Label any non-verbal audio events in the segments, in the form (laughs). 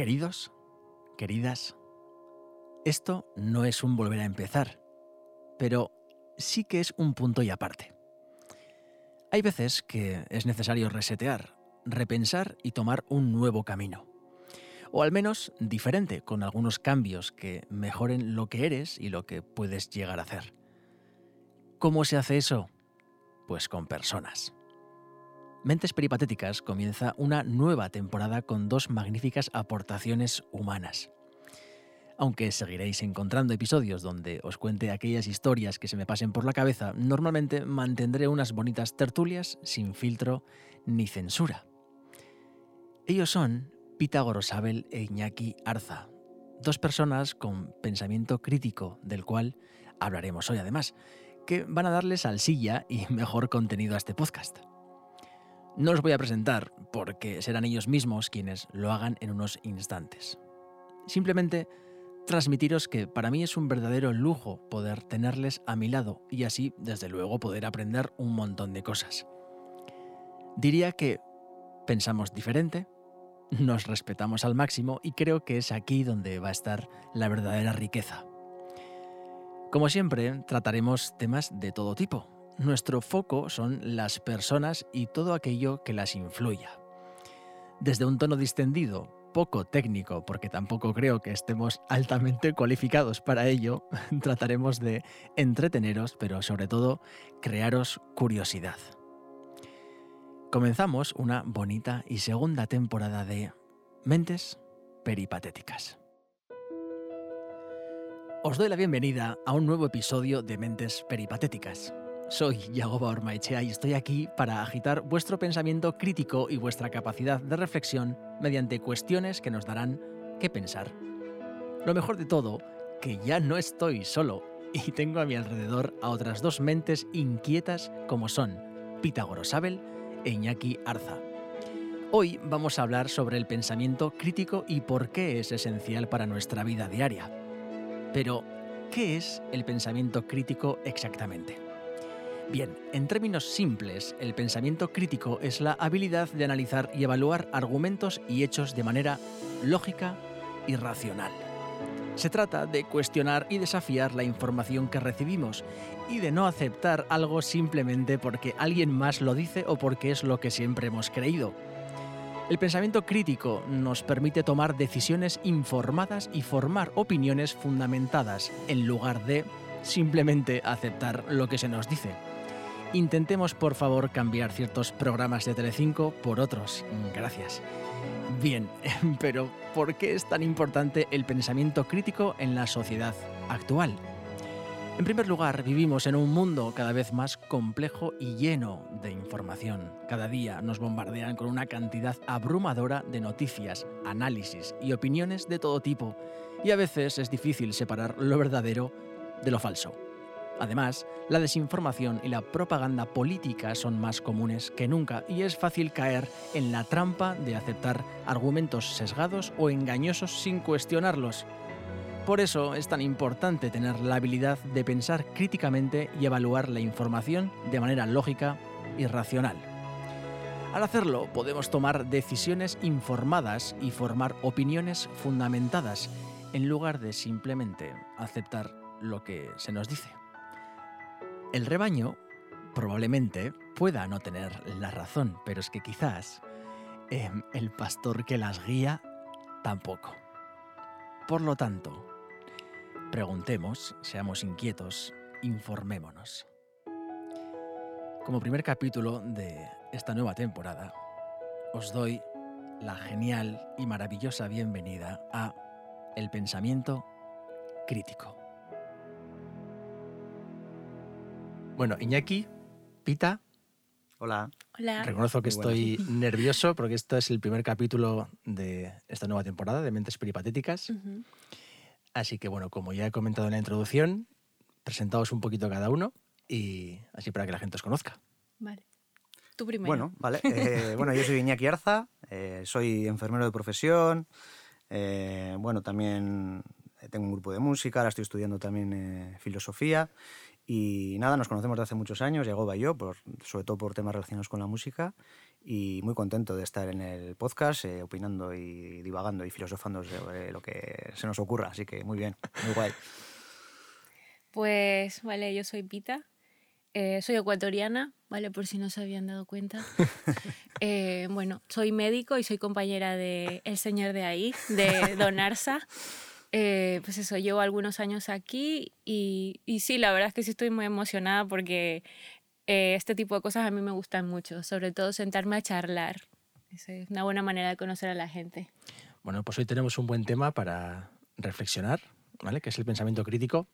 Queridos, queridas, esto no es un volver a empezar, pero sí que es un punto y aparte. Hay veces que es necesario resetear, repensar y tomar un nuevo camino. O al menos diferente, con algunos cambios que mejoren lo que eres y lo que puedes llegar a hacer. ¿Cómo se hace eso? Pues con personas. Mentes Peripatéticas comienza una nueva temporada con dos magníficas aportaciones humanas. Aunque seguiréis encontrando episodios donde os cuente aquellas historias que se me pasen por la cabeza, normalmente mantendré unas bonitas tertulias sin filtro ni censura. Ellos son Pitágoras Abel e Iñaki Arza, dos personas con pensamiento crítico, del cual hablaremos hoy además, que van a darles salsilla y mejor contenido a este podcast. No los voy a presentar porque serán ellos mismos quienes lo hagan en unos instantes. Simplemente transmitiros que para mí es un verdadero lujo poder tenerles a mi lado y así, desde luego, poder aprender un montón de cosas. Diría que pensamos diferente, nos respetamos al máximo y creo que es aquí donde va a estar la verdadera riqueza. Como siempre, trataremos temas de todo tipo, nuestro foco son las personas y todo aquello que las influya. Desde un tono distendido, poco técnico, porque tampoco creo que estemos altamente cualificados para ello, (laughs) trataremos de entreteneros, pero sobre todo crearos curiosidad. Comenzamos una bonita y segunda temporada de Mentes Peripatéticas. Os doy la bienvenida a un nuevo episodio de Mentes Peripatéticas soy Yagoba Ormaechea y estoy aquí para agitar vuestro pensamiento crítico y vuestra capacidad de reflexión mediante cuestiones que nos darán qué pensar. Lo mejor de todo, que ya no estoy solo y tengo a mi alrededor a otras dos mentes inquietas como son Pitágoras Abel e Iñaki Arza. Hoy vamos a hablar sobre el pensamiento crítico y por qué es esencial para nuestra vida diaria. Pero, ¿qué es el pensamiento crítico exactamente? Bien, en términos simples, el pensamiento crítico es la habilidad de analizar y evaluar argumentos y hechos de manera lógica y racional. Se trata de cuestionar y desafiar la información que recibimos y de no aceptar algo simplemente porque alguien más lo dice o porque es lo que siempre hemos creído. El pensamiento crítico nos permite tomar decisiones informadas y formar opiniones fundamentadas en lugar de simplemente aceptar lo que se nos dice. Intentemos por favor cambiar ciertos programas de Telecinco por otros. Gracias. Bien, (laughs) pero ¿por qué es tan importante el pensamiento crítico en la sociedad actual? En primer lugar, vivimos en un mundo cada vez más complejo y lleno de información. Cada día nos bombardean con una cantidad abrumadora de noticias, análisis y opiniones de todo tipo, y a veces es difícil separar lo verdadero de lo falso. Además, la desinformación y la propaganda política son más comunes que nunca y es fácil caer en la trampa de aceptar argumentos sesgados o engañosos sin cuestionarlos. Por eso es tan importante tener la habilidad de pensar críticamente y evaluar la información de manera lógica y racional. Al hacerlo podemos tomar decisiones informadas y formar opiniones fundamentadas en lugar de simplemente aceptar lo que se nos dice. El rebaño probablemente pueda no tener la razón, pero es que quizás em, el pastor que las guía tampoco. Por lo tanto, preguntemos, seamos inquietos, informémonos. Como primer capítulo de esta nueva temporada, os doy la genial y maravillosa bienvenida a El pensamiento crítico. Bueno, Iñaki, Pita. Hola. Hola. Reconozco que estoy nervioso porque esto es el primer capítulo de esta nueva temporada de Mentes Peripatéticas. Así que, bueno, como ya he comentado en la introducción, presentaos un poquito cada uno y así para que la gente os conozca. Vale. Tú primero. Bueno, vale. Eh, (laughs) bueno, yo soy Iñaki Arza, eh, soy enfermero de profesión. Eh, bueno, también tengo un grupo de música, ahora estoy estudiando también filosofía Y nada, nos conocemos de hace muchos años, Yagoba y yo, por, sobre todo por temas relacionados con la música. Y muy contento de estar en el podcast, eh, opinando y divagando y filosofando sobre lo que se nos ocurra. Así que muy bien, muy guay. (laughs) Pues vale, yo soy Pita, eh, soy ecuatoriana, ¿vale? Por si no se habían dado cuenta. (laughs) Eh, bueno, soy médico y soy compañera de El Señor de ahí, de Don Arsa. Eh, pues eso, llevo algunos años aquí y, y, sí, la verdad es que sí estoy muy emocionada porque este tipo de cosas a mí me gustan mucho, sobre todo sentarme a charlar. Es una buena manera de conocer a la gente. Bueno, pues hoy tenemos un buen tema para reflexionar, ¿vale? Que es el pensamiento crítico.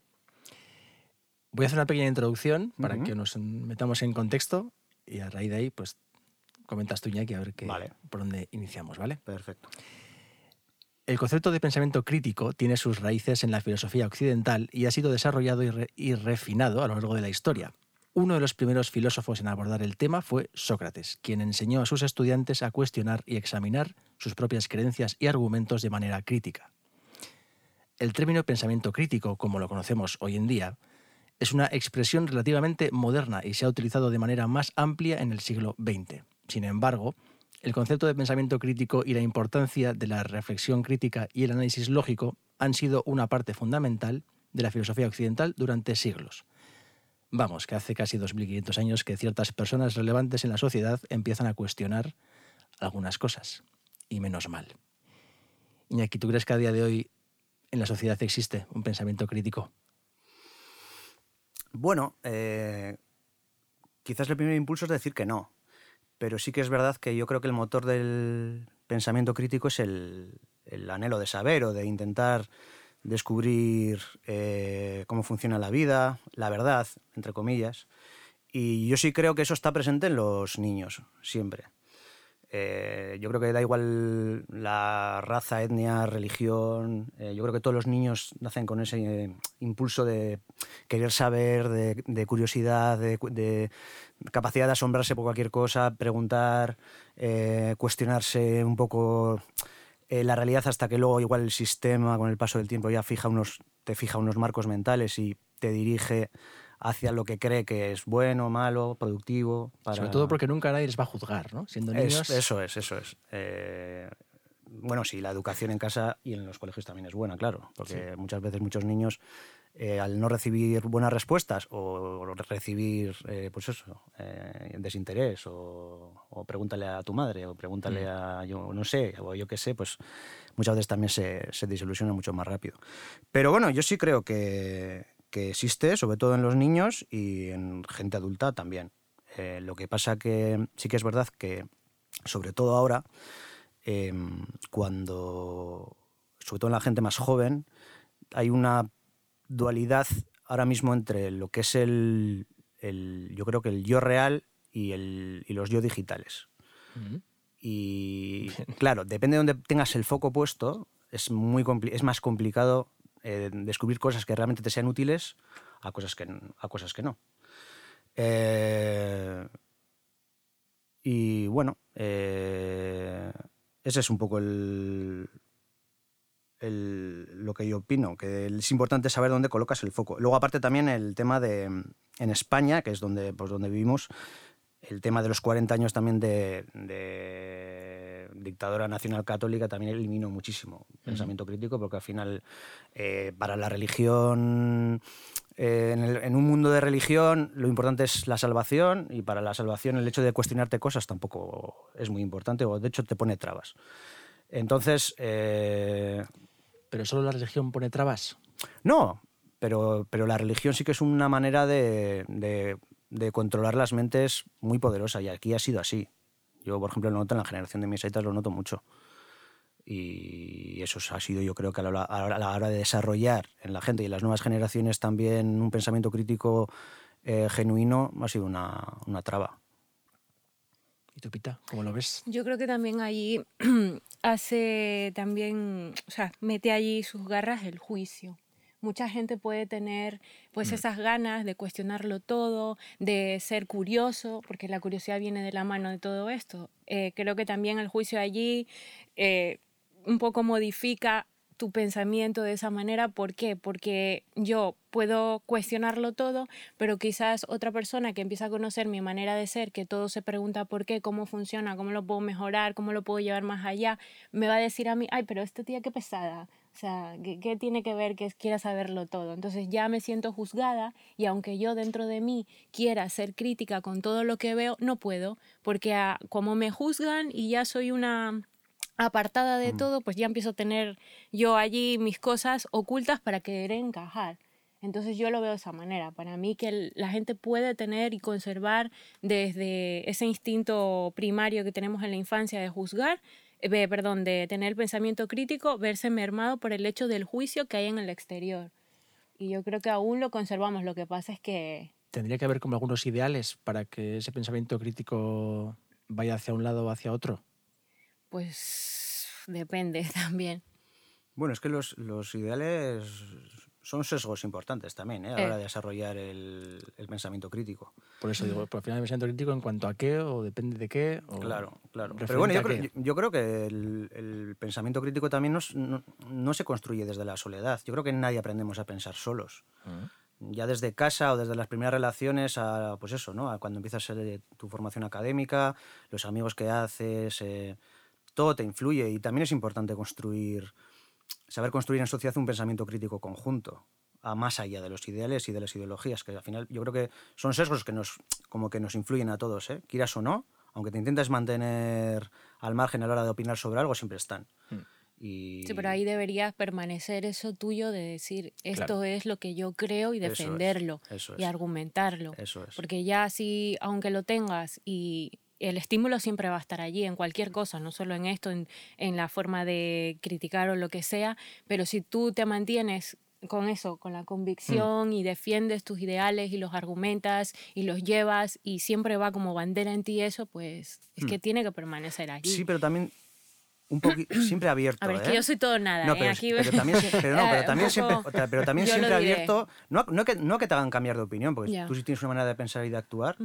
Voy a hacer una pequeña introducción para que nos metamos en contexto y a raíz de ahí, pues comentas tú, Iñaki, a ver qué, por dónde iniciamos, ¿vale? Perfecto. El concepto de pensamiento crítico tiene sus raíces en la filosofía occidental y ha sido desarrollado y, refinado a lo largo de la historia. Uno de los primeros filósofos en abordar el tema fue Sócrates, quien enseñó a sus estudiantes a cuestionar y examinar sus propias creencias y argumentos de manera crítica. El término pensamiento crítico, como lo conocemos hoy en día, es una expresión relativamente moderna y se ha utilizado de manera más amplia en el siglo XX. Sin embargo, el concepto de pensamiento crítico y la importancia de la reflexión crítica y el análisis lógico han sido una parte fundamental de la filosofía occidental durante siglos. Vamos, que hace casi 2.500 años que ciertas personas relevantes en la sociedad empiezan a cuestionar algunas cosas, y menos mal. Iñaki, ¿tú crees que a día de hoy en la sociedad existe un pensamiento crítico? Bueno, eh, quizás el primer impulso es decir que no, pero sí que es verdad que yo creo que el motor del pensamiento crítico es el, anhelo de saber o de intentar descubrir eh, cómo funciona la vida, la verdad, entre comillas. Y yo sí creo que eso está presente en los niños, siempre. Eh, yo creo que da igual la raza, etnia, religión. Eh, yo creo que todos los niños nacen con ese impulso de querer saber, de, curiosidad, de, capacidad de asombrarse por cualquier cosa, preguntar, eh, cuestionarse un poco la realidad hasta que luego igual el sistema con el paso del tiempo ya fija unos, te fija unos marcos mentales y te dirige hacia lo que cree que es bueno, malo, productivo. Sobre todo porque nunca nadie les va a juzgar, ¿no? Siendo niños. eso es, eso es. Eh, bueno, sí, la educación en casa y en los colegios también es buena, claro, porque muchas veces muchos niños, eh, al no recibir buenas respuestas o recibir, eh, pues eso, desinterés o, pregúntale a tu madre o pregúntale mm. a, yo no sé, o yo qué sé, pues muchas veces también se, se desilusiona mucho más rápido. Pero bueno, yo sí creo que, que existe, sobre todo en los niños y en gente adulta también. Eh, lo que pasa que sí que es verdad que, sobre todo ahora, em, cuando, sobre todo en la gente más joven, hay una dualidad ahora mismo entre lo que es el, yo creo que el yo real y, el, y los yo digitales. Y claro, depende de donde tengas el foco puesto, es, muy es más complicado eh, descubrir cosas que realmente te sean útiles a cosas que, a cosas que no. Eh, y bueno, eh, ese es un poco el, lo que yo opino, que es importante saber dónde colocas el foco. Luego, aparte, también el tema de en España, que es donde, pues, donde vivimos, el tema de los 40 años también de, dictadura nacional católica también eliminó muchísimo pensamiento crítico, porque al final, eh, para la religión, eh, en, un mundo de religión, lo importante es la salvación, y para la salvación el hecho de cuestionarte cosas tampoco es muy importante, o de hecho te pone trabas. Entonces... Eh, ¿Pero solo la religión pone trabas? No, pero, pero la religión sí que es una manera de de controlar las mentes muy poderosa y aquí ha sido así. Yo, por ejemplo, lo noto en la generación de mis aitas, lo noto mucho. Y eso ha sido, yo creo que a la, hora de desarrollar en la gente y en las nuevas generaciones también un pensamiento crítico eh, genuino, ha sido una, una traba. ¿Y tú, Pita, cómo lo ves? Yo creo que también allí (clears throat) hace también, o sea, mete allí sus garras el juicio mucha gente puede tener pues mm. esas ganas de cuestionarlo todo, de ser curioso, porque la curiosidad viene de la mano de todo esto. Eh, creo que también el juicio allí eh, un poco modifica tu pensamiento de esa manera. ¿Por qué? Porque yo puedo cuestionarlo todo, pero quizás otra persona que empieza a conocer mi manera de ser, que todo se pregunta por qué, cómo funciona, cómo lo puedo mejorar, cómo lo puedo llevar más allá, me va a decir a mí, ay, pero esta tía qué pesada. O sea, ¿qué, tiene que ver que quiera saberlo todo? Entonces ya me siento juzgada y aunque yo dentro de mí quiera ser crítica con todo lo que veo, no puedo, porque como me juzgan y ya soy una apartada de mm. todo, pues ya empiezo a tener yo allí mis cosas ocultas para querer encajar. Entonces yo lo veo de esa manera. Para mí que la gente puede tener y conservar desde ese instinto primario que tenemos en la infancia de juzgar, eh, perdón, de tener el pensamiento crítico, verse mermado por el hecho del juicio que hay en el exterior. Y yo creo que aún lo conservamos. Lo que pasa es que... ¿Tendría que haber como algunos ideales para que ese pensamiento crítico vaya hacia un lado o hacia otro? Pues depende (laughs) también. Bueno, es que los, los ideales son sesgos importantes también ¿eh? a la hora de eh. desarrollar el, el, pensamiento crítico. Por eso digo, por al final el pensamiento crítico en cuanto a qué o depende de qué. claro, claro. Pero bueno, yo creo, yo creo, que el, el pensamiento crítico también no, no, se construye desde la soledad. Yo creo que nadie aprendemos a pensar solos. Mm. Ya desde casa o desde las primeras relaciones a, pues eso, ¿no? A cuando empiezas tu formación académica, los amigos que haces... Eh, todo te influye y también es importante construir, saber construir en sociedad un pensamiento crítico conjunto, a más allá de los ideales y de las ideologías, que al final yo creo que son sesgos que nos, como que nos influyen a todos, ¿eh? quieras o no, aunque te intentes mantener al margen a la hora de opinar sobre algo, siempre están. Hmm. Y... Sí, pero ahí debería permanecer eso tuyo de decir, esto es lo que yo creo y defenderlo y argumentarlo. Eso es. Porque ya así, aunque lo tengas y el estímulo siempre va a estar allí en cualquier cosa, no solo en esto, en, en, la forma de criticar o lo que sea, pero si tú te mantienes con eso, con la convicción mm. y defiendes tus ideales y los argumentas y los llevas y siempre va como bandera en ti eso, pues es que mm. tiene que permanecer allí. Sí, pero también un poquito (clears throat) siempre abierto. A ver, es que ¿eh? yo soy todo nada. No, ¿eh? pero, Aquí... pero, también, (laughs) pero, no, pero también siempre, pero también (laughs) siempre abierto. No, no, que, no que te hagan cambiar de opinión, porque tú sí tienes una manera de pensar y de actuar.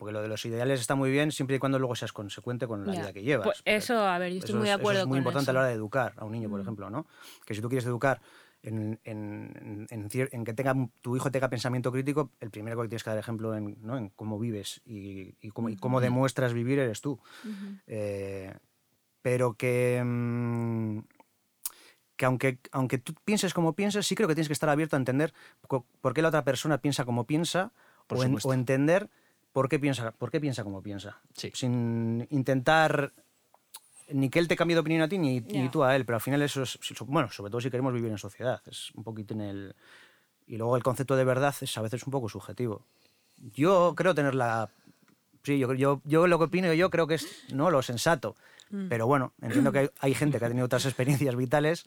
Porque lo de los ideales está muy bien siempre y cuando luego seas consecuente con la vida que llevas. Pues eso, a ver, yo estoy muy de acuerdo eso es muy importante a la hora de educar a un niño, por mm. ejemplo, ¿no? Que si tú quieres educar en, en, en, que tenga, tu hijo tenga pensamiento crítico, el primero que tienes que dar ejemplo en, ¿no? en cómo vives y, y, cómo, y, cómo, demuestras vivir eres tú. eh, pero que, mm, que aunque, aunque tú pienses como pienses, sí creo que tienes que estar abierto a entender por qué la otra persona piensa como piensa o, o entender por qué piensa, por qué piensa como piensa. Sin intentar ni que él te cambie de opinión a ti ni, tú a él, pero al final eso es, bueno, sobre todo si queremos vivir en sociedad, es un poquito en el... Y luego el concepto de verdad es a veces un poco subjetivo. Yo creo tener la... Sí, yo, yo, yo lo que opino yo creo que es no lo sensato, mm. pero bueno, entiendo que hay, hay gente que ha tenido otras (laughs) experiencias vitales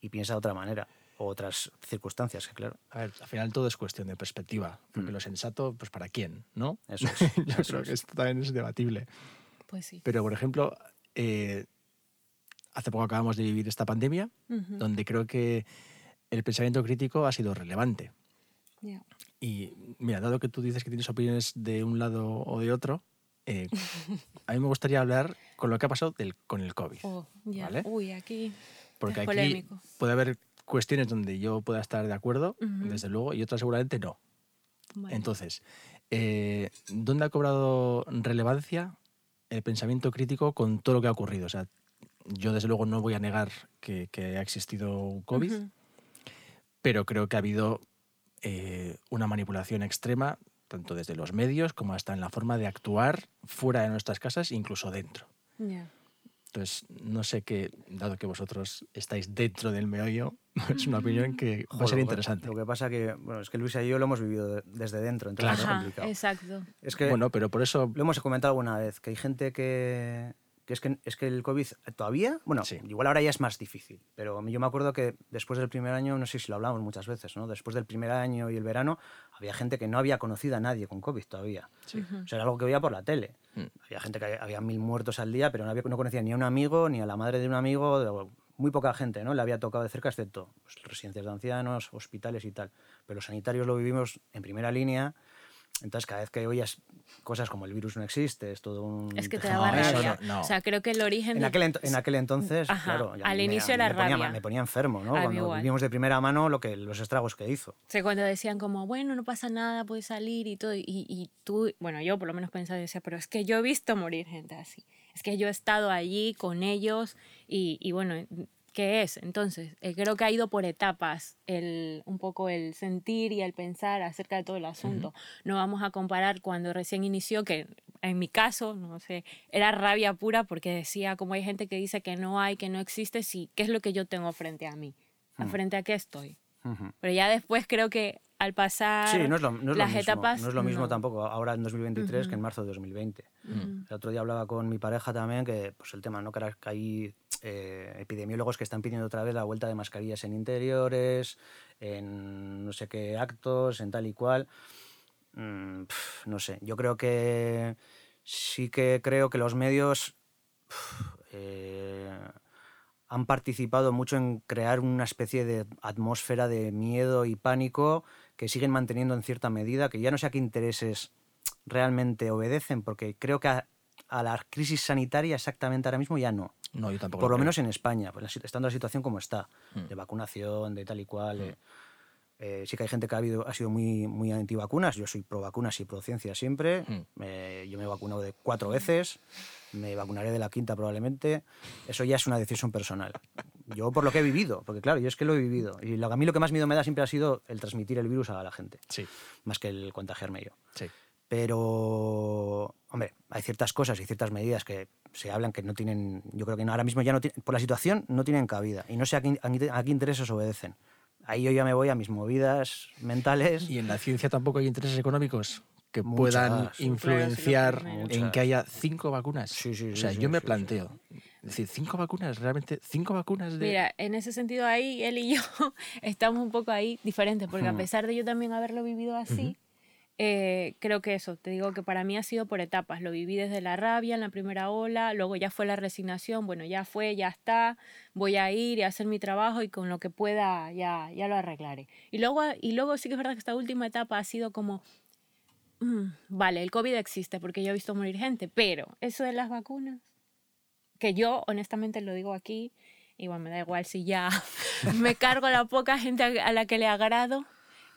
y piensa de otra manera otras circunstancias, claro. A ver, al final todo es cuestión de perspectiva, porque mm. lo sensato, pues para quién, ¿no? Eso es. (laughs) Yo creo que esto también es debatible. Pues sí. Pero, por ejemplo, eh, hace poco acabamos de vivir esta pandemia, donde creo que el pensamiento crítico ha sido relevante. Y mira, dado que tú dices que tienes opiniones de un lado o de otro, eh, (laughs) a mí me gustaría hablar con lo que ha pasado del, con el COVID. Oh, ¿vale? Uy, aquí Porque aquí puede haber cuestiones donde yo pueda estar de acuerdo, desde luego, y otras seguramente no. Entonces, eh, ¿dónde ha cobrado relevancia el pensamiento crítico con todo lo que ha ocurrido? O sea, yo desde luego no voy a negar que, ha existido COVID, pero creo que ha habido eh, una manipulación extrema, tanto desde los medios como hasta en la forma de actuar fuera de nuestras casas, incluso dentro. Entonces, no sé qué, dado que vosotros estáis dentro del meollo, (laughs) es una opinión que va a ser interesante. Lo que pasa que, bueno, es que Luis y yo lo hemos vivido desde dentro, entonces es complicado. Exacto. Es que, bueno, pero por eso... Lo hemos comentado alguna vez, que hay gente que, es que, es que el COVID todavía, bueno, igual ahora ya es más difícil, pero yo me acuerdo que después del primer año, no sé si lo hablamos muchas veces, ¿no? Después del primer año y el verano, había gente que no había conocido a nadie con COVID todavía. O sea, era algo que veía por la tele. Mm. Había gente que había mil muertos al día, pero no, había, no conocía ni a un amigo, ni a la madre de un amigo, muy poca gente, ¿no? Le había tocado de cerca, excepto pues, residencias de ancianos, hospitales y tal. Pero los sanitarios lo vivimos en primera línea Entonces, cada vez que oyes cosas como el virus no existe, es todo un... Es que te No, daba eso rabia. no, no. O sea, creo que el origen En aquel, ent- en aquel entonces, Ajá, claro, al me- inicio me era ponía, rabia. me ponía enfermo, ¿no? A mí Cuando igual. vivimos de primera mano lo que, los estragos que hizo. O sea, cuando decían como, bueno, no pasa nada, puedes salir y todo, y, y tú, bueno, yo por lo menos pensaba y decía, pero es que yo he visto morir gente así, es que yo he estado allí con ellos y, y bueno, ¿qué es? Entonces, eh, creo que ha ido por etapas el, un poco el sentir y el pensar acerca de todo el asunto. No vamos a comparar cuando recién inició, que en mi caso, no sé, era rabia pura porque decía, como hay gente que dice que no hay, que no existe, sí, ¿qué es lo que yo tengo frente a mí? ¿A Mm. frente a qué estoy? Pero ya después creo que al pasar Sí, no es lo, no es lo las mismo, etapas. no es lo mismo no. tampoco ahora en 2023 que en marzo de 2020. Ujú. El otro día hablaba con mi pareja también que pues el tema, ¿no? Que hay eh, epidemiólogos que están pidiendo otra vez la vuelta de mascarillas en interiores, en no sé qué actos, en tal y cual. Mm, pf, no sé, yo creo que sí que creo que los medios pf, eh, han participado mucho en crear una especie de atmósfera de miedo y pánico que siguen manteniendo en cierta medida, que ya no sé a qué intereses realmente obedecen, porque creo que a, a la crisis sanitaria exactamente ahora mismo ya no. No, yo tampoco. Por lo creo. menos en España, pues, estando la situación como está, Mm. de vacunación, de tal y cual. eh, eh, sí que hay gente que ha, habido, ha sido muy, muy antivacunas, yo soy pro vacunas y pro ciencia siempre. Mm. Eh, yo me he vacunado de cuatro veces, me vacunaré de la quinta probablemente. Eso ya es una decisión personal. Yo por lo que he vivido, porque claro, yo es que lo he vivido. Y lo, a mí lo que más miedo me da siempre ha sido el transmitir el virus a la gente, Sí, más que el contagiarme yo. sí. Pero, hombre, hay ciertas cosas y ciertas medidas que se hablan que no tienen, yo creo que no- ahora mismo ya no tienen, por la situación no tienen cabida. Y no sé a qué, a qué- a qué intereses obedecen. Ahí yo ya me voy a mis movidas mentales. Y en la ciencia tampoco hay intereses económicos que Muchas. puedan influenciar en que haya cinco vacunas. Sí, sí, o sí, sea, sí, yo me sí, sí. planteo. Es decir, cinco vacunas, realmente, cinco vacunas de. Mira, en ese sentido ahí él y yo (laughs) estamos un poco ahí diferentes, porque a Hmm. pesar de yo también haberlo vivido así, eh, creo que eso, te digo que para mí ha sido por etapas. Lo viví desde la rabia en la primera ola, luego ya fue la resignación, bueno, ya fue, ya está, voy a ir y a hacer mi trabajo y con lo que pueda ya, ya lo arreglaré. Y luego, y luego sí que es verdad que esta última etapa ha sido como, mm, vale, el COVID existe porque yo he visto morir gente, pero eso de las vacunas, que yo honestamente lo digo aquí, igual me da igual si ya (laughs) me cargo a la poca gente a la que le agrado,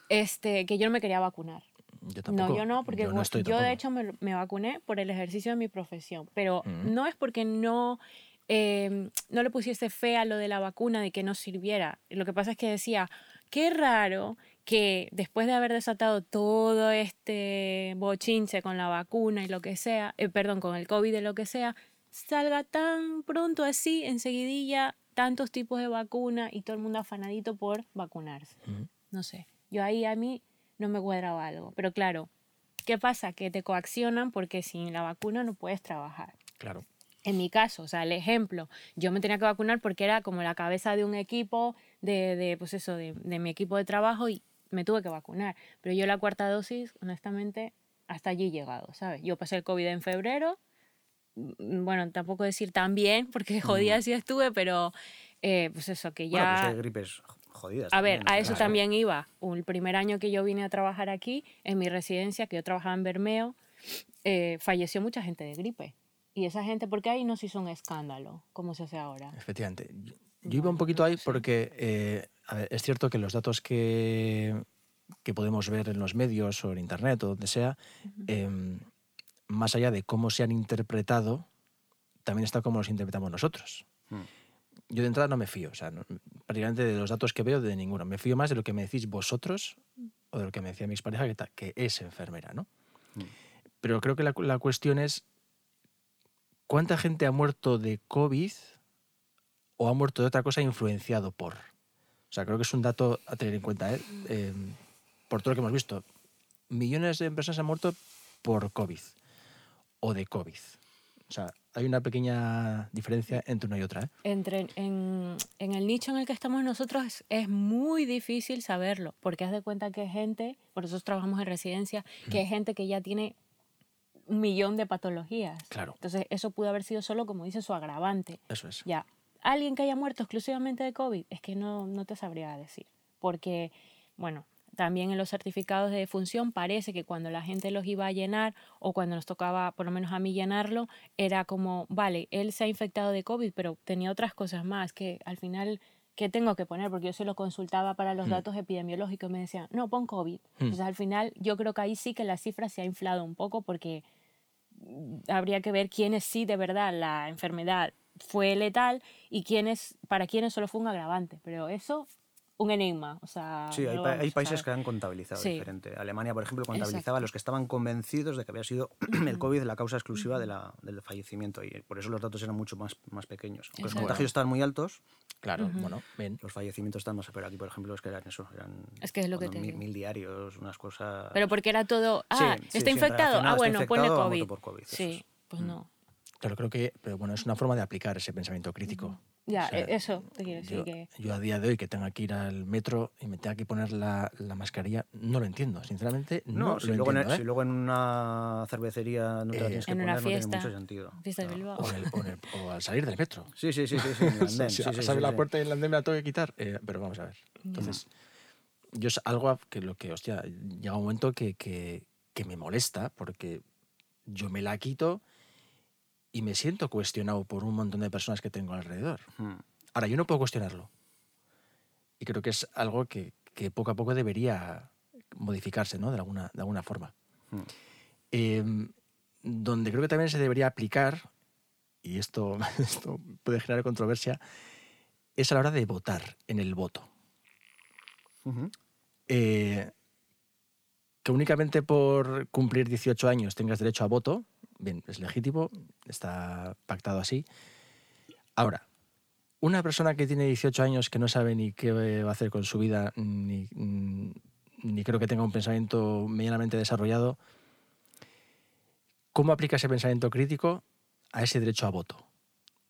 este, que yo no me quería vacunar. Yo tampoco. No, yo no, porque yo, no yo de hecho me, me vacuné por el ejercicio de mi profesión, pero Ujú. no es porque no, eh, no le pusiese fe a lo de la vacuna, de que no sirviera. Lo que pasa es que decía, qué raro que después de haber desatado todo este bochinche con la vacuna y lo que sea, eh, perdón, con el COVID y lo que sea, salga tan pronto así, enseguidilla, tantos tipos de vacuna y todo el mundo afanadito por vacunarse. No sé, yo ahí a mí no me cuadraba algo. Pero claro, ¿qué pasa? Que te coaccionan porque sin la vacuna no puedes trabajar. Claro. En mi caso, o sea, el ejemplo, yo me tenía que vacunar porque era como la cabeza de un equipo, de, de pues eso, de, de mi equipo de trabajo y me tuve que vacunar. Pero yo la cuarta dosis, honestamente, hasta allí he llegado, ¿sabes? Yo pasé el COVID en febrero, mm, bueno, tampoco decir tan bien, (laughs) porque jodida sí estuve, pero eh, pues eso, que Bueno, ya... pues hay gripes jodidas. A ver, también, a eso claro. también iba. El primer año que yo vine a trabajar aquí, en mi residencia, que yo trabajaba en Bermeo, eh, falleció mucha gente de gripe. Y esa gente, porque ahí no se hizo un escándalo, como se hace ahora. Efectivamente. Yo, iba un poquito ahí porque eh, a ver, es cierto que los datos que, que podemos ver en los medios o en internet o donde sea, em, más allá de cómo se han interpretado, también está cómo los interpretamos nosotros. Mm. Yo de entrada no me fío, o sea, no- prácticamente de los datos que veo de ninguno. Me fío más de lo que me decís vosotros o de lo que me decía mi expareja que, es enfermera, ¿no? Mm. Pero creo que la, cu- la cuestión es cuánta gente ha muerto de COVID o ha muerto de otra cosa influenciado por. O sea, creo que es un dato a tener en cuenta, ¿eh? Eh, por todo lo que hemos visto. Millones de personas han muerto por COVID o de COVID. O sea, hay una pequeña diferencia entre una y otra. ¿eh? Entre, en, en el nicho en el que estamos nosotros es, es muy difícil saberlo, porque haz de cuenta que gente, por eso trabajamos en residencia, que hay gente que ya tiene un millón de patologías. Claro. Entonces, eso pudo haber sido solo, como dice, su agravante. Eso es. Ya, alguien que haya muerto exclusivamente de COVID, es que no, no te sabría decir. Porque, bueno, también en los certificados de defunción parece que cuando la gente los iba a llenar o cuando nos tocaba, por lo menos a mí, llenarlo, era como, vale, él se ha infectado de COVID, pero tenía otras cosas más que al final, ¿qué tengo que poner? Porque yo se lo consultaba para los Mm. datos epidemiológicos y me decían, no, pon COVID. Mm. Entonces al final yo creo que ahí sí que la cifra se ha inflado un poco porque mm, habría que ver quiénes sí de verdad la enfermedad fue letal y quiénes, para quiénes solo fue un agravante. Pero eso, un enigma. O sea, Sí, no hay, pa- hay países que han contabilizado Sí. diferente. Alemania, por ejemplo, contabilizaba Exacto. a los que estaban convencidos de que había sido (clears throat) el COVID la causa exclusiva de la- del fallecimiento y por eso los datos eran mucho más, más pequeños. Aunque los contagios estaban muy altos, Claro, bueno, bien. los fallecimientos están más. Pero aquí, por ejemplo, es que eran eso, eran Es que es lo que te mil, digo. mil diarios, unas cosas... Pero porque era todo, ah, sí, está sí, infectado, ah, está bueno, infectado, ha COVID. por COVID, Sí, es. pues no. Claro, creo que, pero bueno, es una forma de aplicar ese pensamiento crítico. Ya, O sea, e- eso te quiero decir Yo, que... yo a día de hoy que tenga que ir al metro y me tenga que poner la, la mascarilla, no lo entiendo. Sinceramente, no, No, si, lo luego en, entiendo. si ¿eh? luego en una cervecería no te la Eh, tienes que en poner, una no tiene fiesta, mucho sentido. fiesta de Bilbao. O, en el- o en el- o al salir del metro. Sí, sí, sí, sí, sí, en el (laughs) andén, si sí, sí, abres sí, la puerta y en el andén me la tengo que quitar. eh, pero vamos a ver. Entonces, yo es algo que lo que, hostia, llega un momento que, que, que me molesta porque yo me la quito y me siento cuestionado por un montón de personas que tengo alrededor. Hmm. Ahora, yo no puedo cuestionarlo. Y creo que es algo que, que poco a poco debería modificarse, ¿no? De alguna, de alguna forma. Hmm. Eh, donde creo que también se debería aplicar, y esto, (laughs) esto puede generar controversia, es a la hora de votar en el voto. Eh, que únicamente por cumplir 18 años tengas derecho a voto, bien, es legítimo, está pactado así. Ahora, una persona que tiene 18 años que no sabe ni qué va a hacer con su vida, ni, mm, ni creo que tenga un pensamiento medianamente desarrollado, ¿cómo aplica ese pensamiento crítico a ese derecho a voto?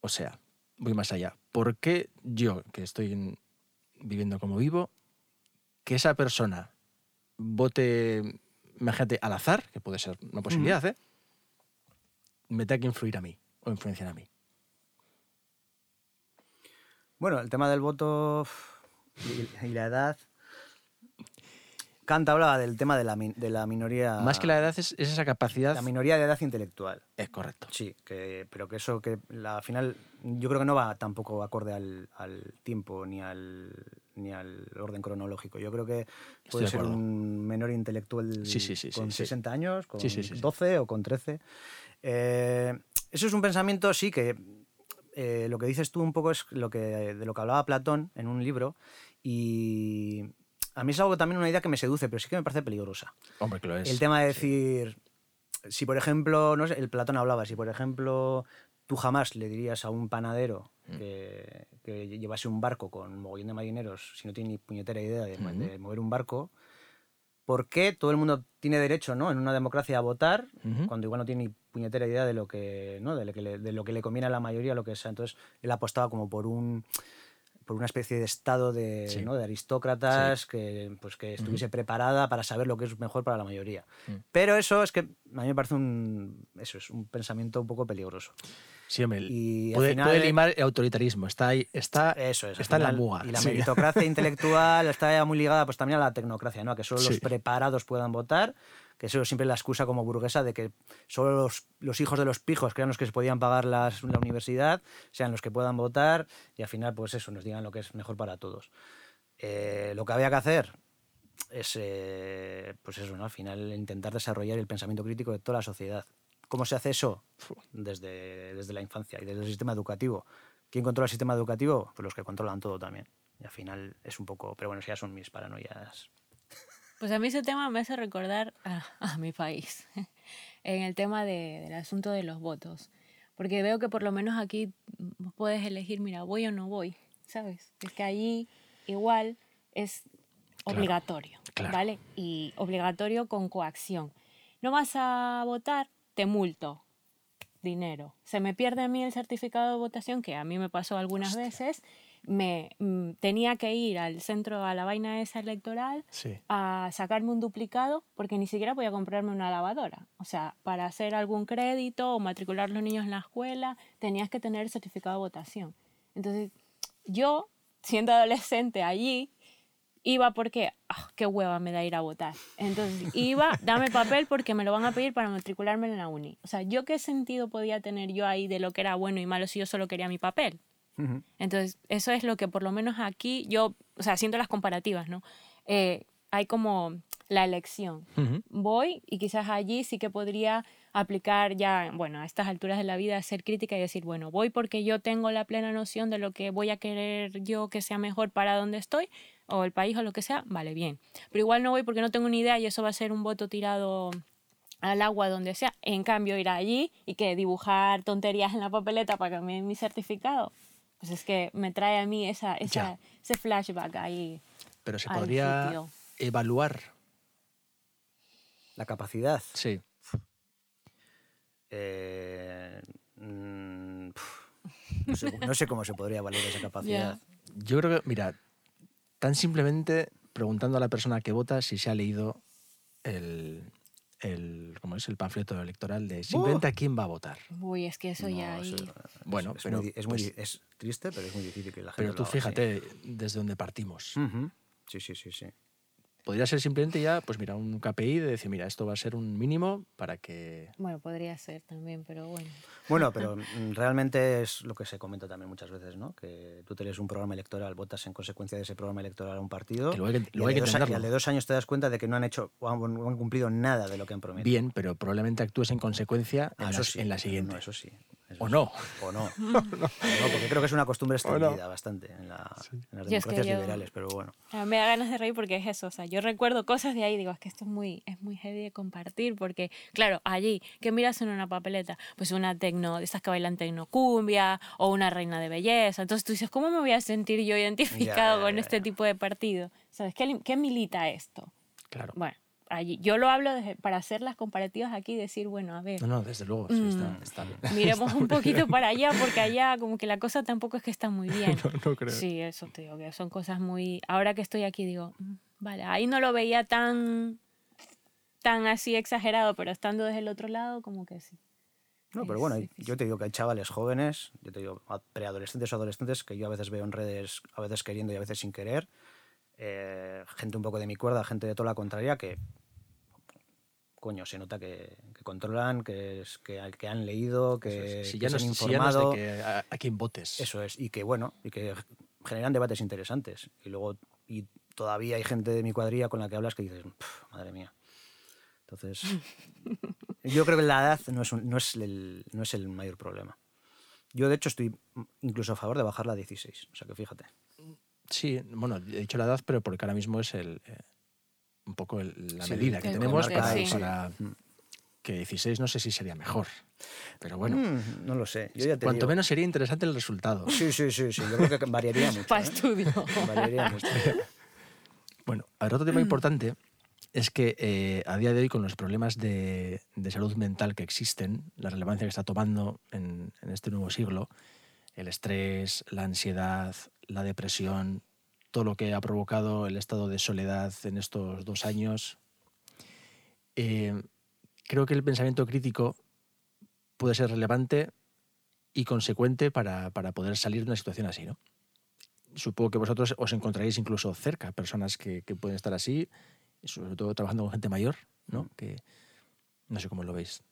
O sea, voy más allá. ¿Por qué yo, que estoy en- viviendo como vivo, que esa persona vote, imagínate, al azar, que puede ser una posibilidad, ¿eh? Me tenga que influir a mí o influenciar a mí? Bueno, el tema del voto y, la edad. Kant hablaba del tema de la, de la minoría. Más que la edad es, es esa capacidad... La minoría de edad intelectual. Es correcto. Sí, que, pero que eso, que la, al final, yo creo que no va tampoco acorde al, al tiempo ni al, ni al orden cronológico. Yo creo que puede de ser un menor intelectual Sí, sí, sí, con sí, sí. 60 años, con Sí, sí, sí, sí. 12 o con 13. Eh, eso es un pensamiento, sí, que eh, lo que dices tú un poco es lo que, de lo que hablaba Platón en un libro y a mí es algo también una idea que me seduce, pero sí que me parece peligrosa. Hombre, que lo es. El tema de decir, si por ejemplo, no sé, el Platón hablaba, si por ejemplo tú jamás le dirías a un panadero Mm. que, que llevase un barco con un mogollón de marineros, si no tiene ni puñetera idea de, Ujú. de mover un barco, ¿por qué todo el mundo tiene derecho ¿no? en una democracia a votar Ujú. cuando igual no tiene ni puñetera idea de lo que, ¿no? de lo que, le, de lo que le conviene a la mayoría, lo que sea? Entonces él apostaba como por un por una especie de estado de, Sí. ¿no? de aristócratas que, pues, que estuviese preparada para saber lo que es mejor para la mayoría. Mm. Pero eso es que a mí me parece un, eso es un pensamiento un poco peligroso. Sí, hombre, Y puede, final puede de- limar el autoritarismo. Está ahí, está, Eso es. está en la final, muga. Y la sí. meritocracia (laughs) intelectual está muy ligada pues también a la tecnocracia, ¿no? A que solo los Sí. preparados puedan votar, que eso es siempre la excusa como burguesa de que solo los, los hijos de los pijos, que eran los que se podían pagar la universidad, sean los que puedan votar y al final pues eso, nos digan lo que es mejor para todos. Eh, lo que había que hacer es, eh, pues eso, ¿no? Al final intentar desarrollar el pensamiento crítico de toda la sociedad. ¿Cómo se hace eso? Desde, desde la infancia y desde el sistema educativo. ¿Quién controla el sistema educativo? Pues los que controlan todo también. Y al final es un poco... Pero bueno, ya son mis paranoias. Pues a mí ese tema me hace recordar a, (laughs) a mi país, (laughs) en el tema de- del asunto de los votos. Porque veo que por lo menos aquí vos puedes elegir, mira, voy o no voy, ¿sabes? Es que allí igual es obligatorio, claro. ¿vale? Y obligatorio con coacción. No vas a votar, te multo. Dinero. Se me pierde a mí el certificado de votación, que a mí me pasó algunas veces. Me mm, tenía que ir al centro, a la vaina esa electoral, Sí. a sacarme un duplicado porque ni siquiera podía comprarme una lavadora. O sea, para hacer algún crédito o matricular los niños en la escuela, tenías que tener el certificado de votación. Entonces, yo, siendo adolescente allí, iba porque, ah, qué hueva me da ir a votar. Entonces iba, (laughs) dame papel porque me lo van a pedir para matricularme en la uni. O sea, ¿yo qué sentido podía tener yo ahí de lo que era bueno y malo si yo solo quería mi papel? Entonces, eso es lo que por lo menos aquí yo, o sea, haciendo las comparativas, ¿no? Eh, hay como la elección. Voy y quizás allí sí que podría aplicar ya, bueno, a estas alturas de la vida, ser crítica y decir, bueno, voy porque yo tengo la plena noción de lo que voy a querer yo que sea mejor para donde estoy, o el país o lo que sea, vale, bien. Pero igual no voy porque no tengo ni idea y eso va a ser un voto tirado al agua donde sea. En cambio, ir allí y que dibujar tonterías en la papeleta para que me den mi certificado, pues es que me trae a mí esa, esa ese flashback ahí. Pero se podría evaluar la capacidad. Sí. Eh, mm, no, sé, cómo se podría evaluar esa (laughs) capacidad. Yo creo que, mira, tan simplemente preguntando a la persona que vota si se ha leído el, el, ¿cómo es? el panfleto electoral de simplemente a quién va a votar. Uy, es que eso ya bueno, es, pero, es, muy, pues es, triste, pero es muy difícil que la gente Pero tú fíjate desde dónde partimos. Sí, sí, sí, sí podría ser simplemente ya, pues mira, un KPI de decir, mira, esto va a ser un mínimo para que... Bueno, podría ser también, pero bueno. Bueno, pero mm, realmente es lo que se comenta también muchas veces, ¿no? Que tú tienes un programa electoral, votas en consecuencia de ese programa electoral a un partido. Que luego hay que, y, al de dos, al de dos años te das cuenta de que no han hecho o han, cumplido nada de lo que han prometido. Bien, pero probablemente actúes en consecuencia en, ah, la, en la siguiente. eso sí. ¿O no? O no. (laughs) no. porque creo que es una costumbre (laughs) extendida bastante en, las democracias liberales, pero bueno. Me da ganas de reír porque es eso. O sea, yo recuerdo cosas de ahí digo, es que esto es muy, es muy heavy de compartir porque, claro, allí, ¿qué miras en una papeleta? Pues una tecno, de estas que bailan tecnocumbia o una reina de belleza. Entonces tú dices, ¿cómo me voy a sentir yo identificado con este tipo de partido? ¿Sabes? ¿Qué, ¿Qué milita esto? Claro. Bueno, yo lo hablo para hacer las comparativas aquí y decir, bueno, a ver. No, no, desde luego, sí, está, bien. Mm, (laughs) miremos un poquito para allá, (laughs) porque allá como que la cosa tampoco es que está muy bien. (laughs) no, no creo. Sí, eso te digo, que son cosas muy... Ahora que estoy aquí digo, mm, vale, ahí no lo veía tan, tan así exagerado, pero estando desde el otro lado, como que sí. No, pero bueno, yo te digo que hay chavales jóvenes, yo te digo preadolescentes o adolescentes que yo a veces veo en redes, a veces queriendo y a veces sin querer, eh, gente un poco de mi cuerda, gente de toda la contraria, que coño, se nota que, controlan, que, es, que, que, han leído, que, si ya se han informado. que a, quien votes. Eso es, y que bueno, y que generan debates interesantes. Y luego, y todavía hay gente de mi cuadrilla con la que hablas que dices, madre mía. Entonces, yo creo que la edad no es, no, es el, no es el mayor problema. Yo, de hecho, estoy incluso a favor de bajarla a 16. O sea que fíjate. Sí, bueno, he dicho la edad, pero porque ahora mismo es el, eh, un poco la medida que tenemos para, que 16 no sé si sería mejor. Pero bueno. Mm, no lo sé. cuanto menos sería interesante el resultado. Sí, sí, sí, sí. Yo creo que variaría (laughs) mucho. Para ¿eh? estudio. Variaría mucho. (laughs) bueno, a ver, otro tema importante es que eh, a día de hoy, con los problemas de, de, salud mental que existen, la relevancia que está tomando en, en este nuevo siglo, el estrés, la ansiedad, la depresión, todo lo que ha provocado el estado de soledad en estos dos años. Eh, creo que el pensamiento crítico puede ser relevante y consecuente para, poder salir de una situación así. ¿no? Supongo que vosotros os encontraréis incluso cerca personas que, que pueden estar así, sobre todo trabajando con gente mayor, ¿no? que no sé cómo lo veis.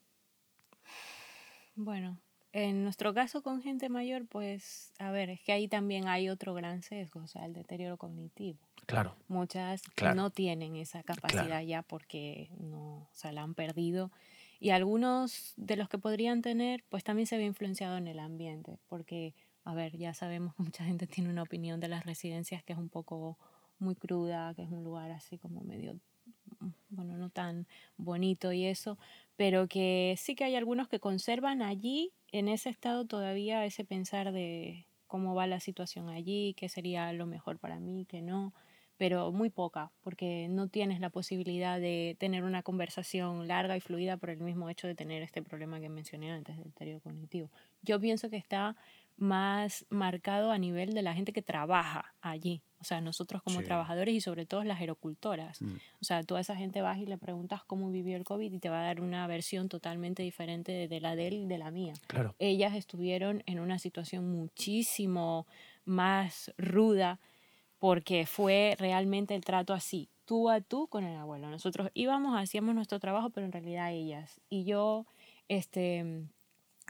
Bueno, en nuestro caso con gente mayor, pues, a ver, es que ahí también hay otro gran sesgo, o sea, el deterioro cognitivo. Claro. Muchas no tienen esa capacidad ya porque no, o sea, la han perdido. Y algunos de los que podrían tener, pues también se ve influenciado en el ambiente, porque, a ver, ya sabemos que (laughs) mucha gente tiene una opinión de las residencias que es un poco muy cruda, que es un lugar así como medio bueno, no tan bonito y eso, pero que sí que hay algunos que conservan allí, en ese estado todavía, ese pensar de cómo va la situación allí, qué sería lo mejor para mí, qué no, pero muy poca, porque no tienes la posibilidad de tener una conversación larga y fluida por el mismo hecho de tener este problema que mencioné antes del deterioro cognitivo. Yo pienso que está más marcado a nivel de la gente que trabaja allí. O sea, nosotros como trabajadores y sobre todo las aerocultoras. Mm. O sea, toda esa gente vas y le preguntas cómo vivió el COVID y te va a dar una versión totalmente diferente de la de él y de la mía. Claro. Ellas estuvieron en una situación muchísimo más ruda porque fue realmente el trato así, tú a tú con el abuelo. Nosotros íbamos, hacíamos nuestro trabajo, pero en realidad ellas. Y yo, este,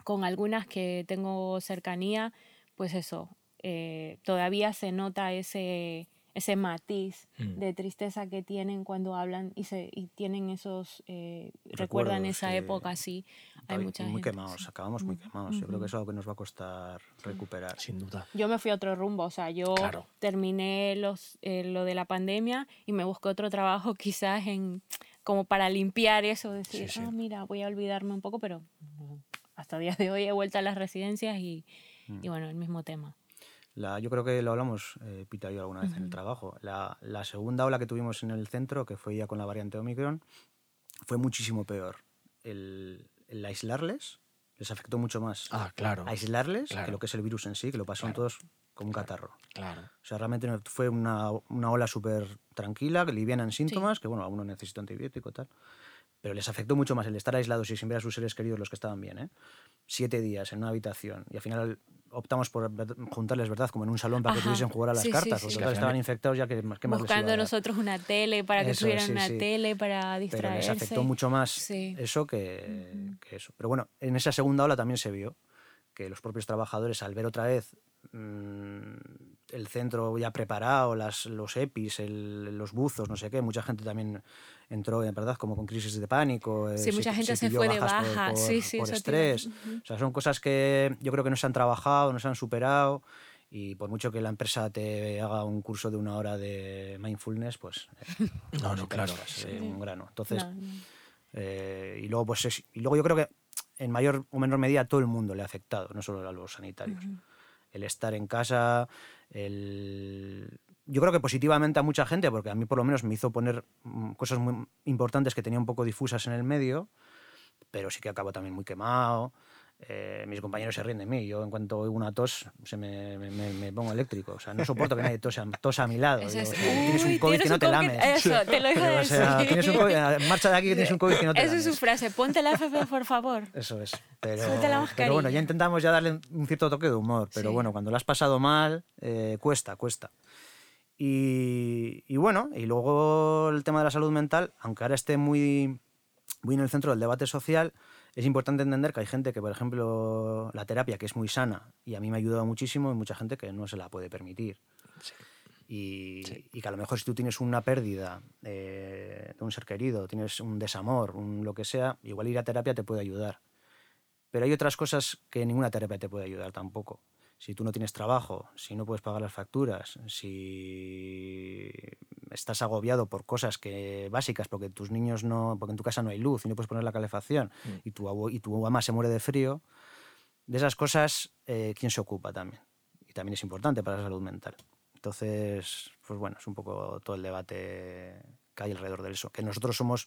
con algunas que tengo cercanía, pues eso, eh, todavía se nota ese, ese matiz Mm. de tristeza que tienen cuando hablan y, se, y tienen esos, eh, recuerdan esa época, sí. Hay Muy- mucha muy gente, quemados, sí. acabamos muy quemados. Yo creo que es algo que nos va a costar recuperar. Sin duda. Yo me fui a otro rumbo, o sea, yo Claro. terminé los, eh, lo de la pandemia y me busqué otro trabajo (laughs) quizás en como para limpiar eso, decir, Sí, sí. ah, mira, voy a olvidarme un poco, pero hasta días de hoy he vuelto a las residencias y, Mm. y bueno, el mismo tema. La, yo creo que lo hablamos, eh, Pita y yo, alguna vez en el trabajo. La, la segunda ola que tuvimos en el centro, que fue ya con la variante Omicron, fue muchísimo peor. El, el aislarles les afectó mucho más. Ah, claro. aislarles claro. que lo que es el virus en sí, que lo pasaron Claro. todos como un catarro. Claro. O sea, realmente fue una, una ola súper tranquila, que liviana en síntomas, que bueno, alguno necesita antibiótico y tal. Pero les afectó mucho más el estar aislados y sin ver a sus seres queridos, los que estaban bien, ¿eh? Siete días en una habitación. Y al final optamos por juntarles, ¿verdad? Como en un salón para que pudiesen jugar a las Sí, cartas. sí. total estaban infectados ya que más que más les iba a Buscando nosotros una tele para que tuvieran sí, una sí. tele para Pero distraerse. les afectó mucho más Sí. eso que eso. Pero bueno, en esa segunda ola también se vio que los propios trabajadores, al ver otra vez mm, el centro ya preparado, las, los EPIs, el- los buzos, no sé qué, mucha gente también entró, en verdad, como con crisis de pánico. eh, Sí, mucha gente se fue de bajas por- baja. Por, Sí, sí, por estrés. O sea, son cosas que yo creo que no se han trabajado, no se han superado. Y por mucho que la empresa te haga un curso de una hora de mindfulness, pues eh, (laughs) No, no, claro. eh, un grano. Entonces, No, no. eh, y luego, pues es- y luego yo creo que en mayor o menor medida a todo el mundo le ha afectado, no solo a los sanitarios. El estar en casa, el... yo creo que positivamente a mucha gente, porque a mí por lo menos me hizo poner mm, cosas muy importantes que tenía un poco difusas en el medio, pero sí que acabo también muy quemado. Eh, mis compañeros se ríen de mí. Yo, en cuanto oigo una tos, se me, me- me- pongo eléctrico. O sea, no soporto que nadie tosa, tosa a mi lado. Eso Digo, es, o sea, tienes un "Uy, COVID que tienes no un te COVID". lames. Eso, te lo Pero, (laughs) o sea, tienes un COVID, marcha de aquí que tienes un COVID que no te Esa es su lames. frase, ponte la FP, por favor. Eso es. Pero, la pero bueno, ya intentamos ya darle un cierto toque de humor. Pero Sí. bueno, cuando lo has pasado mal, eh, cuesta, cuesta. Y, y bueno, y luego el tema de la salud mental, aunque ahora esté muy, muy en el centro del debate social, es importante entender que hay gente que, por ejemplo, la terapia, que es muy sana, y a mí me ha ayudado muchísimo, y mucha gente que no se la puede permitir. Sí. Y, Sí. y que a lo mejor si tú tienes una pérdida eh, de un ser querido, tienes un desamor, un lo que sea, igual ir a terapia te puede ayudar. Pero hay otras cosas que ninguna terapia te puede ayudar tampoco. Si tú no tienes trabajo, si no puedes pagar las facturas, si estás agobiado por cosas que básicas, porque tus niños no, porque en tu casa no hay luz y no puedes poner la calefacción Mm. y tu y tu mamá se muere de frío, de esas cosas, eh, ¿quién se ocupa también? Y también es importante para la salud mental. Entonces, pues bueno, es un poco todo el debate que hay alrededor de eso. Que nosotros somos,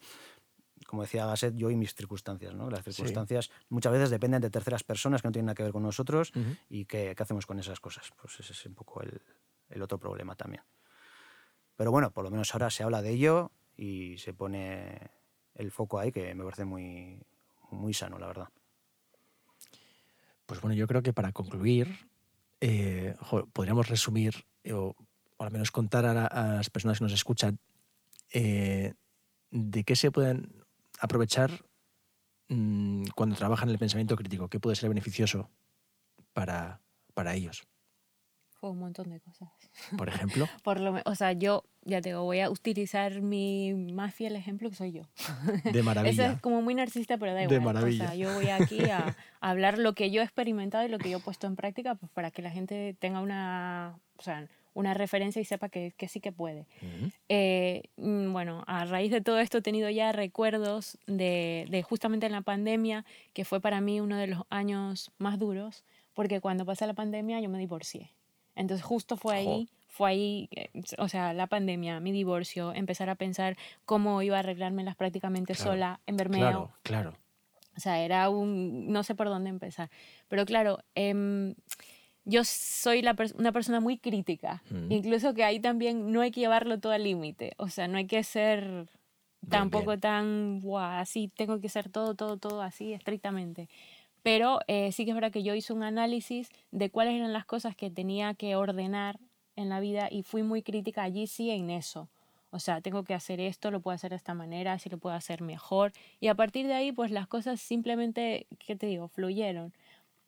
como decía Gasset, yo y mis circunstancias, ¿no? Las circunstancias muchas veces dependen de terceras personas que no tienen nada que ver con nosotros y qué, hacemos con esas cosas. Pues ese es un poco el, el otro problema también. Pero bueno, por lo menos ahora se habla de ello y se pone el foco ahí, que me parece muy, muy sano, la verdad. Pues bueno, yo creo que para concluir, eh, jo, podríamos resumir, eh, o, o al menos contar a, la- a las personas que nos escuchan, eh, de qué se pueden aprovechar mm, cuando trabajan en el pensamiento crítico, qué puede ser beneficioso para, para ellos. Fue un montón de cosas. (laughs) Por ejemplo, Por lo, o sea, yo, ya te digo, voy a utilizar mi más fiel ejemplo que soy yo. (laughs) de Eso maravilla. es como muy narcisista, pero da De igual. maravilla. O sea, yo voy aquí a, a (laughs) hablar lo que yo he experimentado y lo que yo he puesto en práctica pues, para que la gente tenga una, o sea, una referencia y sepa que, que sí que puede. Eh, mm, bueno, a raíz de todo esto he tenido ya recuerdos de, de justamente en la pandemia, que fue para mí uno de los años más duros, porque cuando pasó la pandemia yo me divorcié. Entonces justo fue ahí, fue ahí, eh, o sea, la pandemia, mi divorcio, empezar a pensar cómo iba a arreglármelas prácticamente Claro, sola en Bermeo. Claro, claro. O sea, era un... no sé por dónde empezar. Pero claro, em, yo soy la una persona muy crítica. Mm. Incluso que ahí también no hay que llevarlo todo al límite. O sea, no hay que ser tampoco bien. tan, "Buah, así, tengo que ser todo, todo, todo así estrictamente. Pero eh, sí que es verdad que yo hice un análisis de cuáles eran las cosas que tenía que ordenar en la vida y fui muy crítica allí sí en eso. O sea, tengo que hacer esto, lo puedo hacer de esta manera, si lo puedo hacer mejor. Y a partir de ahí, pues las cosas simplemente, ¿qué te digo?, fluyeron.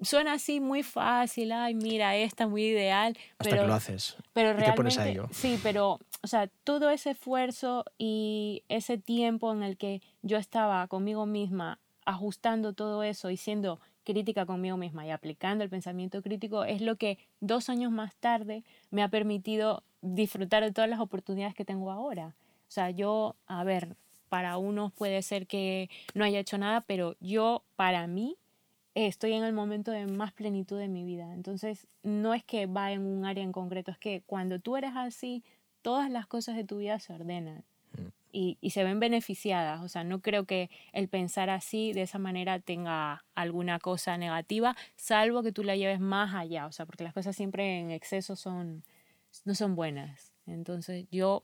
Suena así muy fácil, ay, mira, esta muy ideal. Hasta pero, que lo haces. Pero y te realmente, pones a ello. sí, pero, o sea, todo ese esfuerzo y ese tiempo en el que yo estaba conmigo misma ajustando todo eso y siendo crítica conmigo misma y aplicando el pensamiento crítico es lo que dos años más tarde me ha permitido disfrutar de todas las oportunidades que tengo ahora. O sea, yo, a ver, para unos puede ser que no haya hecho nada, pero yo, para mí, estoy en el momento de más plenitud de mi vida. Entonces, no es que va en un área en concreto, es que cuando tú eres así, todas las cosas de tu vida se ordenan Mm. y, y se ven beneficiadas. O sea, no creo que el pensar así, de esa manera, tenga alguna cosa negativa, salvo que tú la lleves más allá. O sea, porque las cosas siempre en exceso son, no son buenas. Entonces, yo,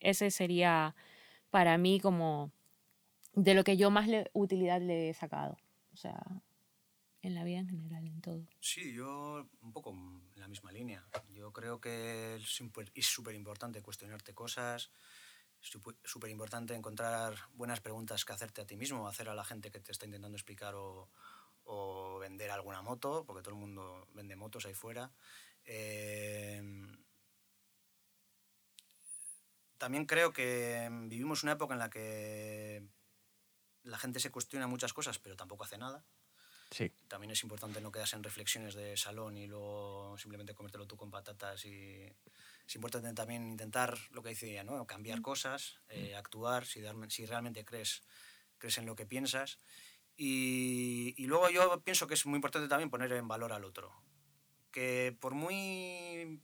ese sería para mí como de lo que yo más le- utilidad le he sacado. O sea, en la vida en general, en todo. Sí, yo un poco en la misma línea. Yo creo que es súper- importante cuestionarte cosas, súper importante encontrar buenas preguntas que hacerte a ti mismo, hacer a la gente que te está intentando explicar o, o vender alguna moto, porque todo el mundo vende motos ahí fuera. Eh, también creo que vivimos una época en la que la gente se cuestiona muchas cosas, pero tampoco hace nada Sí. también es importante no quedarse en reflexiones de salón y luego simplemente comértelo tú con patatas y es importante también intentar lo que ella, ¿no? cambiar cosas, eh, actuar si, darme- si realmente crees, crees en lo que piensas. Y, y luego yo pienso que es muy importante también poner en valor al otro. Que por muy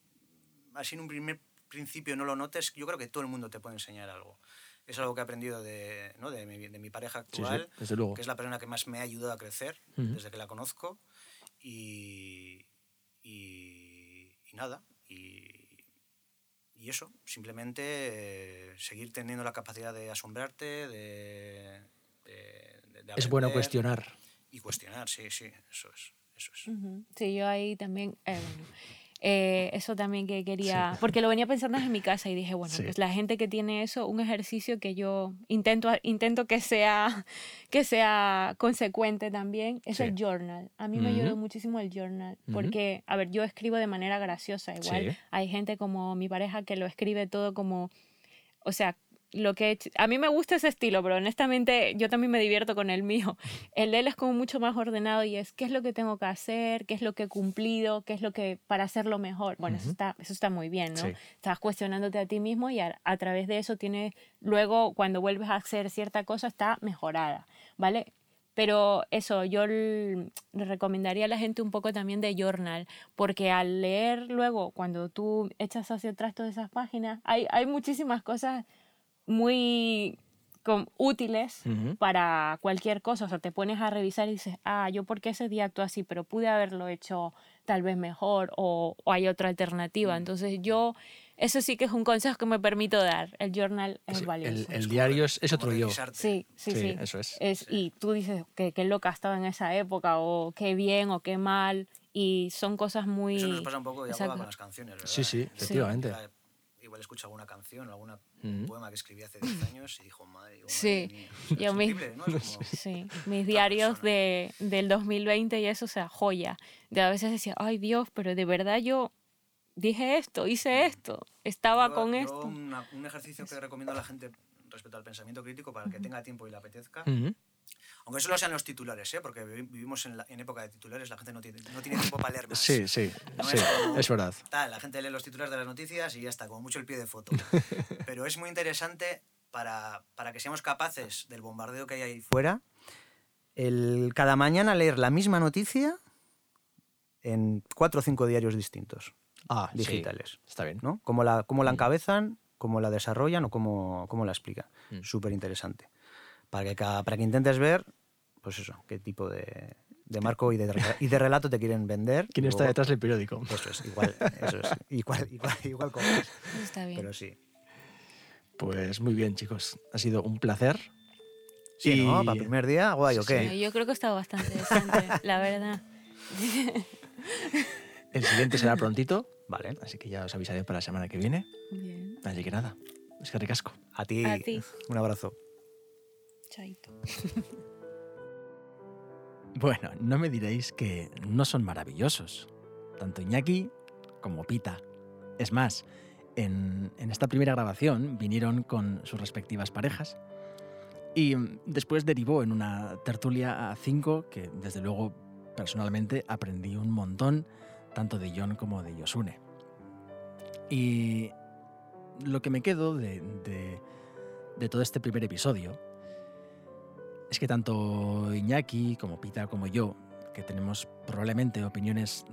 así en un primer principio no lo notes yo creo que todo el mundo te puede enseñar algo es algo que he aprendido de, ¿no? de, mi, de mi pareja Sí, sí, actual desde luego. que es la persona que más me ha ayudado a crecer desde que la conozco y, y, y nada y, y eso simplemente eh, seguir teniendo la capacidad de asombrarte de, de- de- de Es bueno cuestionar. y cuestionar sí sí eso es eso es Ujú. Sí, yo ahí también, eh, bueno, eh, eso también que quería, porque lo venía pensando en mi casa y dije, bueno, Sí. pues la gente que tiene eso, un ejercicio que yo intento, intento que sea, que sea consecuente también, es Sí. el journal. A mí me ayudó muchísimo el journal, porque, a ver, yo escribo de manera graciosa, igual hay gente como mi pareja que lo escribe todo como, o sea, lo que a mí me gusta ese estilo, pero honestamente yo también me divierto con el mío. (laughs) El de él es como mucho más ordenado y es qué es lo que tengo que hacer, qué es lo que he cumplido, qué es lo que para hacerlo mejor. Bueno, eso Ujú. está eso está muy bien, ¿no? Sí. Estás cuestionándote a ti mismo y a, a través de eso tienes luego cuando vuelves a hacer cierta cosa está mejorada, ¿vale? Pero eso, yo le recomendaría a la gente un poco también de journal, porque al leer luego, cuando tú echas hacia atrás todas esas páginas, hay, hay muchísimas cosas muy útiles Ujú. para cualquier cosa. O sea, te pones a revisar y dices, ah, yo porque ese día actué así, pero pude haberlo hecho tal vez mejor o, o hay otra alternativa. Entonces yo, eso sí que es un consejo que me permito dar. El journal es Sí, valioso. el, el diario es, es otro yo. Sí, sí, Sí, sí. eso es. Es- Y tú dices que qué loca estaba en esa época o qué bien o qué mal y son cosas muy... eso nos pasa un poco Exacto. con las canciones ¿verdad? Sí, sí, efectivamente. igual- igual escucho alguna canción algún Ujú. poema que escribí hace 10 años y dijo madre, digo, Sí, madre mía". yo es me- increíble, ¿no? Es como- (laughs) Sí, mis diarios de, del 2020 y eso, o sea, joya. De a veces decía, ay Dios, pero de verdad yo dije esto, hice esto, estaba Yo- con yo esto. una- un ejercicio que recomiendo a la gente respecto al pensamiento crítico para el que tenga tiempo y le apetezca. Aunque solo sean los titulares, ¿eh? porque vi- vivimos en, la- en época de titulares, la gente no tiene, no tiene tiempo para leer más. Sí, sí, No sí, es como- es verdad. Tal, la gente lee los titulares de las noticias y ya está, como mucho el pie de foto. (laughs) Pero es muy interesante para, para que seamos capaces del bombardeo que hay ahí fuera, el, cada mañana leer la misma noticia en cuatro o cinco diarios distintos, Ah, sí, digitales. está bien. ¿no? Cómo la, cómo la encabezan, cómo la desarrollan o cómo, cómo la explican. Mm. Súper interesante. Para que, cada- para que intentes ver, pues eso, qué tipo de, de marco y de, y de relato te quieren vender. ¿Quién está luego- detrás del periódico? Eso es, igual, eso es, (laughs) igual, igual, igual como es. Eso está bien. Pero sí. Pues muy bien, chicos. Ha sido un placer. Sí, ¿no? Y- Para el primer día, guay, ¿o Sí, qué? Sí, Yo creo que está bastante decente, (laughs) la verdad. El siguiente será prontito. Vale. Así que ya os avisaré para la semana que viene. Bien. Así que nada, es que ricasco. A ti, A ti. un abrazo. (laughs) Bueno, no me diréis que no son maravillosos, tanto Iñaki como Pita. Es más, en, esta primera grabación vinieron con sus respectivas parejas y después derivó en una tertulia a cinco que desde luego personalmente aprendí un montón, tanto de John como de Yosune. Y lo que me quedo de- de todo este primer episodio es que tanto Iñaki como Pita como yo, que tenemos probablemente opiniones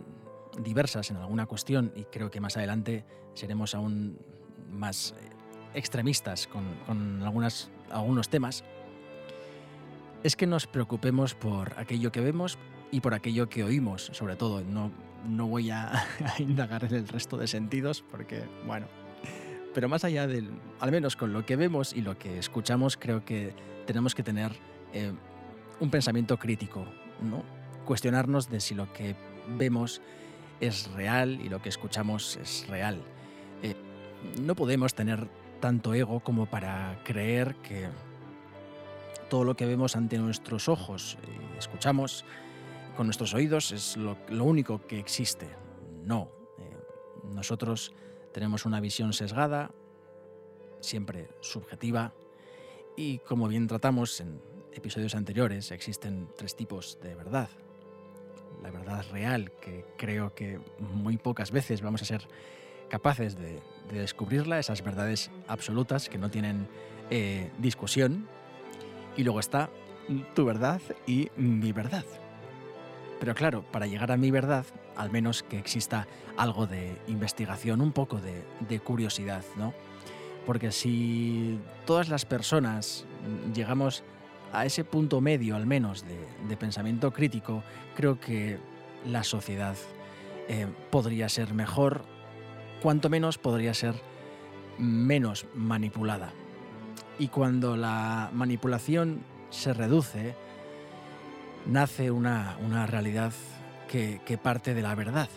diversas en alguna cuestión y creo que más adelante seremos aún más extremistas con, con algunas, algunos temas, es que nos preocupemos por aquello que vemos y por aquello que oímos, sobre todo. No, no voy a, (laughs) a indagar en el resto de sentidos porque, bueno, pero más allá del, al menos con lo que vemos y lo que escuchamos, creo que tenemos que tener eh, un pensamiento crítico, ¿no? Cuestionarnos de si lo que vemos es real y lo que escuchamos es real. Eh, no podemos tener tanto ego como para creer que todo lo que vemos ante nuestros ojos y escuchamos con nuestros oídos es lo, lo único que existe. No. eh, nosotros tenemos una visión sesgada, siempre subjetiva, y como bien tratamos en episodios anteriores, existen tres tipos de verdad. La verdad real, que creo que muy pocas veces vamos a ser capaces de, de descubrirla, esas verdades absolutas que no tienen eh, discusión. Y luego está tu verdad y mi verdad. Pero claro, para llegar a mi verdad, al menos que exista algo de investigación, un poco de, curiosidad, ¿no? Porque si todas las personas llegamos a ese punto medio, al menos, de, pensamiento crítico, creo que la sociedad eh, podría ser mejor, cuanto menos podría ser menos manipulada. Y cuando la manipulación se reduce, nace una, una realidad que, que parte de la verdad.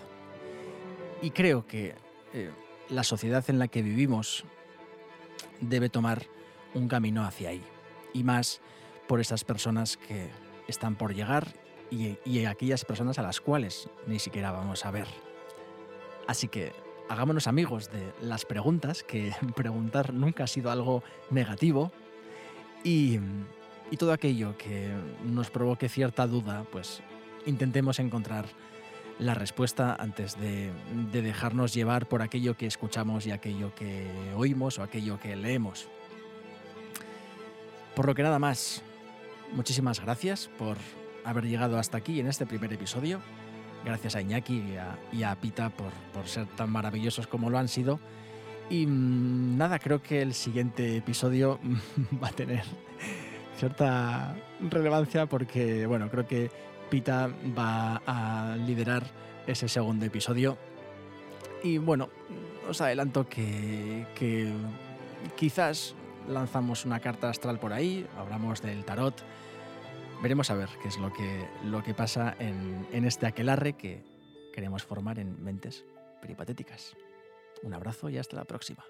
Y creo que eh, la sociedad en la que vivimos debe tomar un camino hacia ahí. Y más por esas personas que están por llegar y, aquellas personas a las cuales ni siquiera vamos a ver. Así que hagámonos amigos de las preguntas, que (laughs) preguntar nunca ha sido algo negativo. Y, y todo aquello que nos provoque cierta duda, pues intentemos encontrar la respuesta antes de, de dejarnos llevar por aquello que escuchamos y aquello que oímos o aquello que leemos. Por lo que nada más, muchísimas gracias por haber llegado hasta aquí en este primer episodio. Gracias a Iñaki y a, Pita por, por ser tan maravillosos como lo han sido. Y mm, nada, creo que el siguiente episodio (laughs) va a tener cierta relevancia porque, bueno, creo que Pita va a liderar ese segundo episodio. Y bueno, os adelanto que, que quizás lanzamos una carta astral por ahí, hablamos del tarot. Veremos a ver qué es lo que, lo que pasa en, en este aquelarre que queremos formar en mentes peripatéticas. Un abrazo y hasta la próxima.